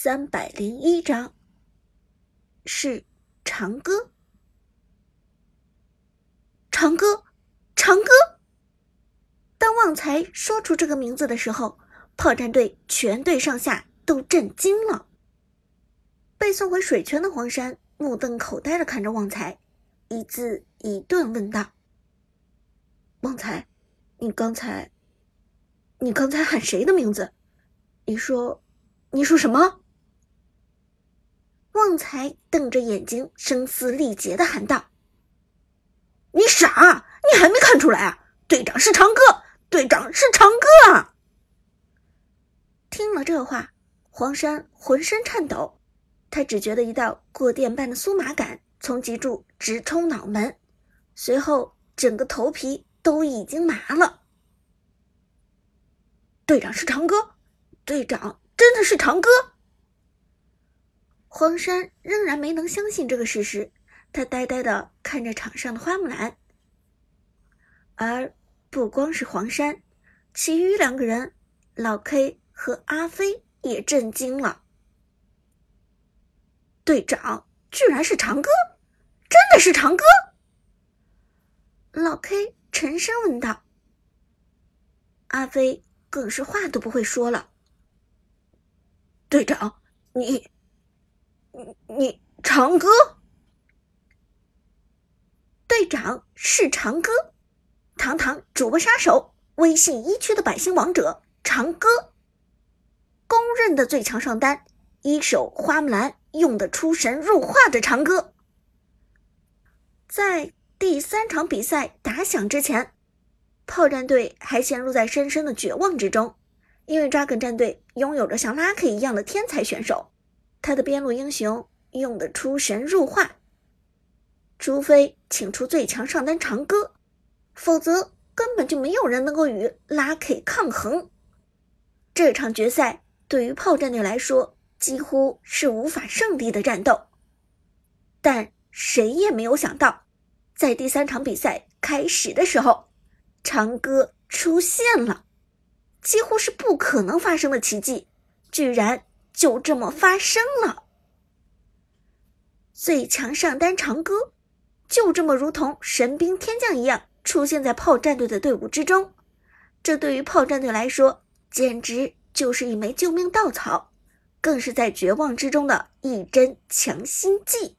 三百零一章，是长歌。长歌，长歌。当旺财说出这个名字的时候，炮战队全队上下都震惊了。被送回水泉的黄山目瞪口呆的看着旺财，一字一顿问道：“旺财，你刚才，你刚才喊谁的名字？你说，你说什么？”旺财瞪着眼睛，声嘶力竭的喊道：“你傻？你还没看出来啊？队长是长歌，队长是长歌啊！”听了这话，黄山浑身颤抖，他只觉得一道过电般的酥麻感从脊柱直冲脑门，随后整个头皮都已经麻了。队长是长歌，队长真的是长歌。黄山仍然没能相信这个事实，他呆呆的看着场上的花木兰。而不光是黄山，其余两个人，老 K 和阿飞也震惊了。队长居然是长歌，真的是长歌！老 K 沉声问道。阿飞更是话都不会说了。队长，你。你长歌，队长是长歌，堂堂主播杀手，微信一区的百星王者长歌，公认的最强上单，一手花木兰用的出神入化的长歌。在第三场比赛打响之前，炮战队还陷入在深深的绝望之中，因为抓梗战队拥有着像拉克一样的天才选手。他的边路英雄用的出神入化，除非请出最强上单长歌，否则根本就没有人能够与拉 K 抗衡。这场决赛对于炮战队来说几乎是无法胜利的战斗。但谁也没有想到，在第三场比赛开始的时候，长歌出现了，几乎是不可能发生的奇迹，居然。就这么发生了，最强上单长歌就这么如同神兵天降一样出现在炮战队的队伍之中，这对于炮战队来说简直就是一枚救命稻草，更是在绝望之中的一针强心剂。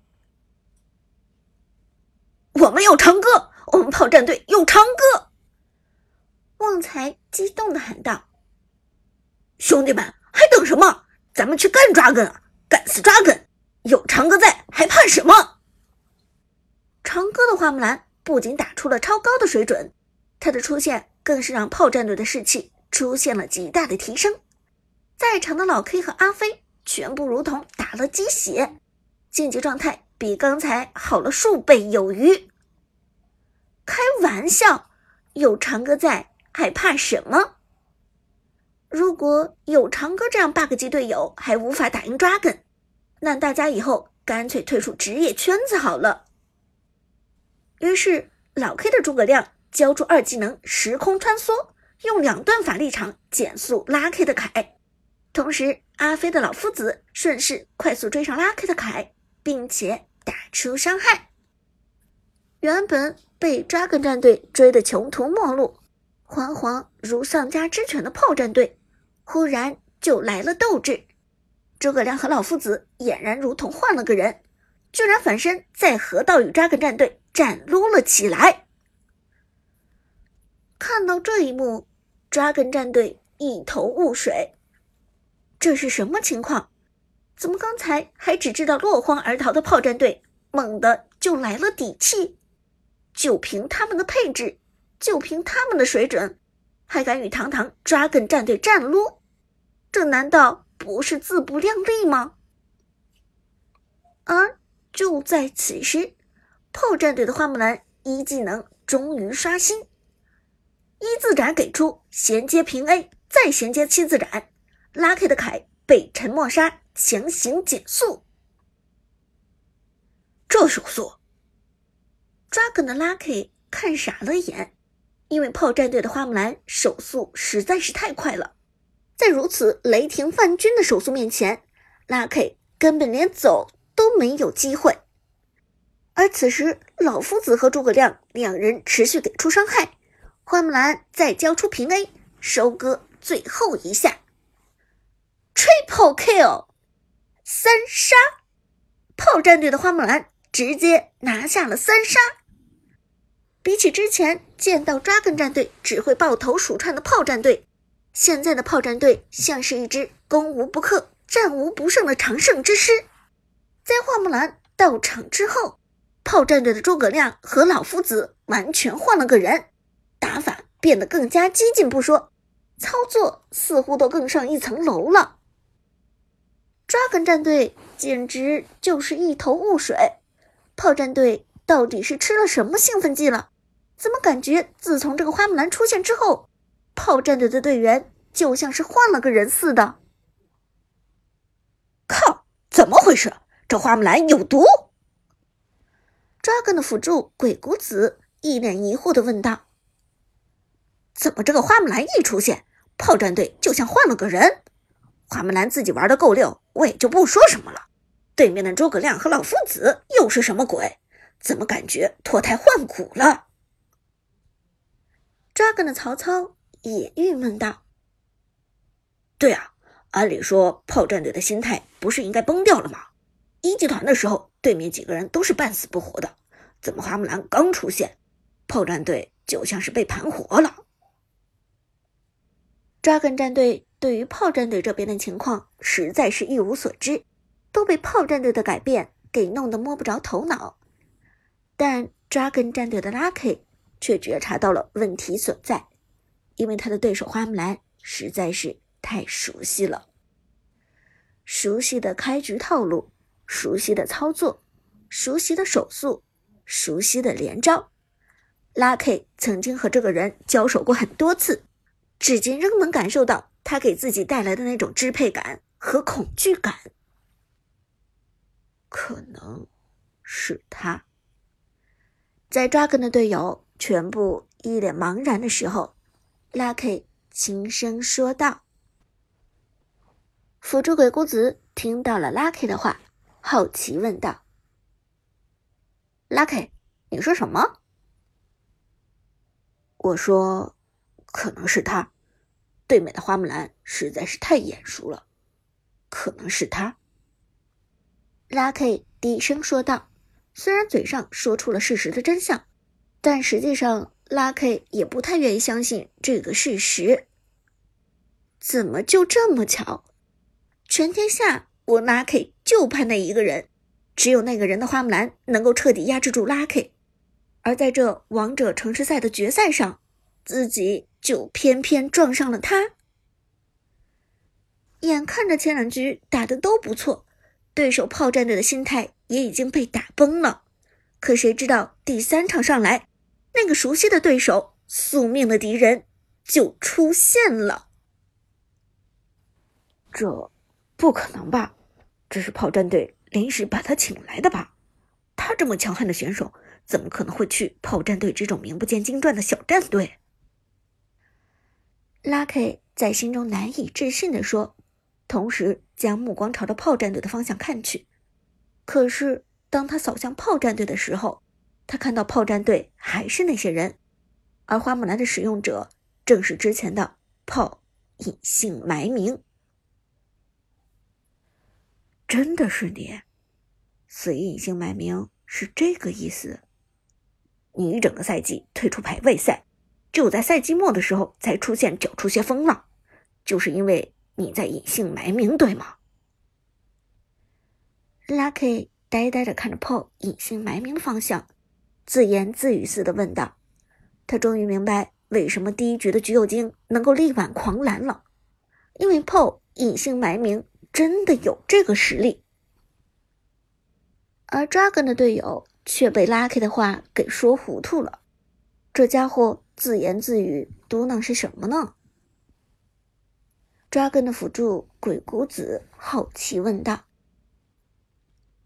我们有长歌，我们炮战队有长歌！旺财激动的喊道：“兄弟们，还等什么？”咱们去干抓根啊！干死抓根！有长歌在，还怕什么？长歌的花木兰不仅打出了超高的水准，他的出现更是让炮战队的士气出现了极大的提升。在场的老 K 和阿飞全部如同打了鸡血，竞技状态比刚才好了数倍有余。开玩笑，有长歌在，还怕什么？如果有长歌这样 bug 级队友还无法打赢 Dragon，那大家以后干脆退出职业圈子好了。于是老 K 的诸葛亮交出二技能时空穿梭，用两段法力场减速拉 K 的凯，同时阿飞的老夫子顺势快速追上拉 K 的凯，并且打出伤害。原本被 Dragon 战队追得穷途末路，惶惶如丧家之犬的炮战队。忽然就来了斗志，诸葛亮和老夫子俨然如同换了个人，居然反身在河道与扎根战队战撸了起来。看到这一幕，扎根战队一头雾水，这是什么情况？怎么刚才还只知道落荒而逃的炮战队，猛地就来了底气？就凭他们的配置，就凭他们的水准，还敢与堂堂扎根战队战撸？这难道不是自不量力吗？而就在此时，炮战队的花木兰一技能终于刷新，一字斩给出衔接平 A，再衔接七字斩，拉 K 的凯被沉默杀强行减速。这手速，Dragon 的 Lucky 看傻了眼，因为炮战队的花木兰手速实在是太快了。在如此雷霆万钧的手速面前，，Lucky 根本连走都没有机会。而此时，老夫子和诸葛亮两人持续给出伤害，花木兰再交出平 A，收割最后一下，Triple Kill，三杀！炮战队的花木兰直接拿下了三杀。比起之前见到 Dragon 战队只会爆头鼠窜的炮战队，现在的炮战队像是一支攻无不克、战无不胜的常胜之师。在花木兰到场之后。炮战队的诸葛亮和老夫子完全换了个人，打法变得更加激进不说，操作似乎都更上一层楼了。抓根战队简直就是一头雾水，炮战队到底是吃了什么兴奋剂了？怎么感觉自从这个花木兰出现之后，炮战队的队员就像是换了个人似的？靠，怎么回事？这花木兰有毒！抓根的辅助鬼谷子一脸疑惑的问道：“怎么这个花木兰一出现，炮战队就像换了个人？花木兰自己玩的够溜，我也就不说什么了。对面的诸葛亮和老夫子又是什么鬼？怎么感觉脱胎换骨了？”抓根的曹操也郁闷道：“对啊，按理说炮战队的心态不是应该崩掉了吗？一集团的时候。”对面几个人都是半死不活的，怎么花木兰刚出现，炮战队就像是被盘活了？Dragon 战队对于炮战队这边的情况实在是一无所知，都被炮战队的改变给弄得摸不着头脑。但 Dragon 战队的 Lucky 却觉察到了问题所在，因为他的对手花木兰实在是太熟悉了，熟悉的开局套路。熟悉的操作，熟悉的手速，熟悉的连招，Lucky 曾经和这个人交手过很多次，至今仍能感受到他给自己带来的那种支配感和恐惧感。可能是他，在 Dragon 的队友全部一脸茫然的时候，Lucky 轻声说道：“辅助鬼谷子听到了 Lucky 的话。”好奇问道：“Lucky，你说什么？”我说：“可能是他，对面的花木兰实在是太眼熟了，可能是他。”Lucky 低声说道，虽然嘴上说出了事实的真相，但实际上 Lucky 也不太愿意相信这个事实。怎么就这么巧？全天下。我 Lucky 就怕那一个人，只有那个人的花木兰能够彻底压制住 Lucky，而在这王者城市赛的决赛上，自己就偏偏撞上了他。眼看着前两局打的都不错，对手炮战队的心态也已经被打崩了，可谁知道第三场上来，那个熟悉的对手、宿命的敌人就出现了。这不可能吧？这是炮战队临时把他请来的吧？他这么强悍的选手，怎么可能会去炮战队这种名不见经传的小战队？Lucky 在心中难以置信的说，同时将目光朝着炮战队的方向看去。可是当他扫向炮战队的时候，他看到炮战队还是那些人，而花木兰的使用者正是之前的炮隐姓埋名。真的是你，所以隐姓埋名是这个意思。你一整个赛季退出排位赛，只有在赛季末的时候才出现搅出些风浪，就是因为你在隐姓埋名，对吗？Lucky 呆呆的看着炮隐姓埋名的方向，自言自语似的问道：“他终于明白为什么第一局的橘右京能够力挽狂澜了，因为 PO 隐姓埋名。”真的有这个实力，而 Dragon 的队友却被 Lucky 的话给说糊涂了。这家伙自言自语嘟囔是什么呢？Dragon 的辅助鬼谷子好奇问道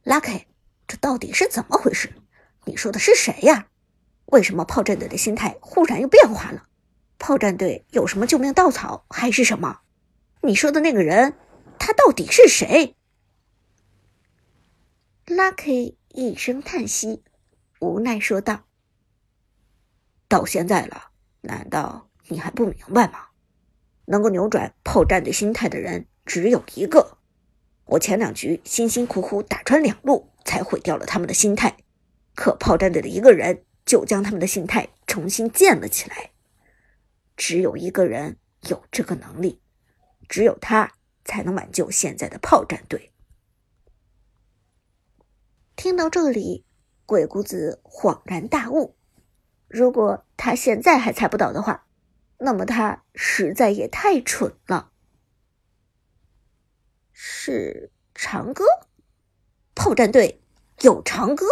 ：“Lucky，这到底是怎么回事？你说的是谁呀？为什么炮战队的心态忽然又变化了？炮战队有什么救命稻草还是什么？你说的那个人？”他到底是谁？Lucky 一声叹息，无奈说道：“到现在了，难道你还不明白吗？能够扭转炮战队心态的人只有一个。我前两局辛辛苦苦打穿两路，才毁掉了他们的心态。可炮战队的一个人就将他们的心态重新建了起来。只有一个人有这个能力，只有他才能挽救现在的炮战队。”听到这里，鬼谷子恍然大悟：如果他现在还猜不到的话，那么他实在也太蠢了。是长歌，炮战队有长歌。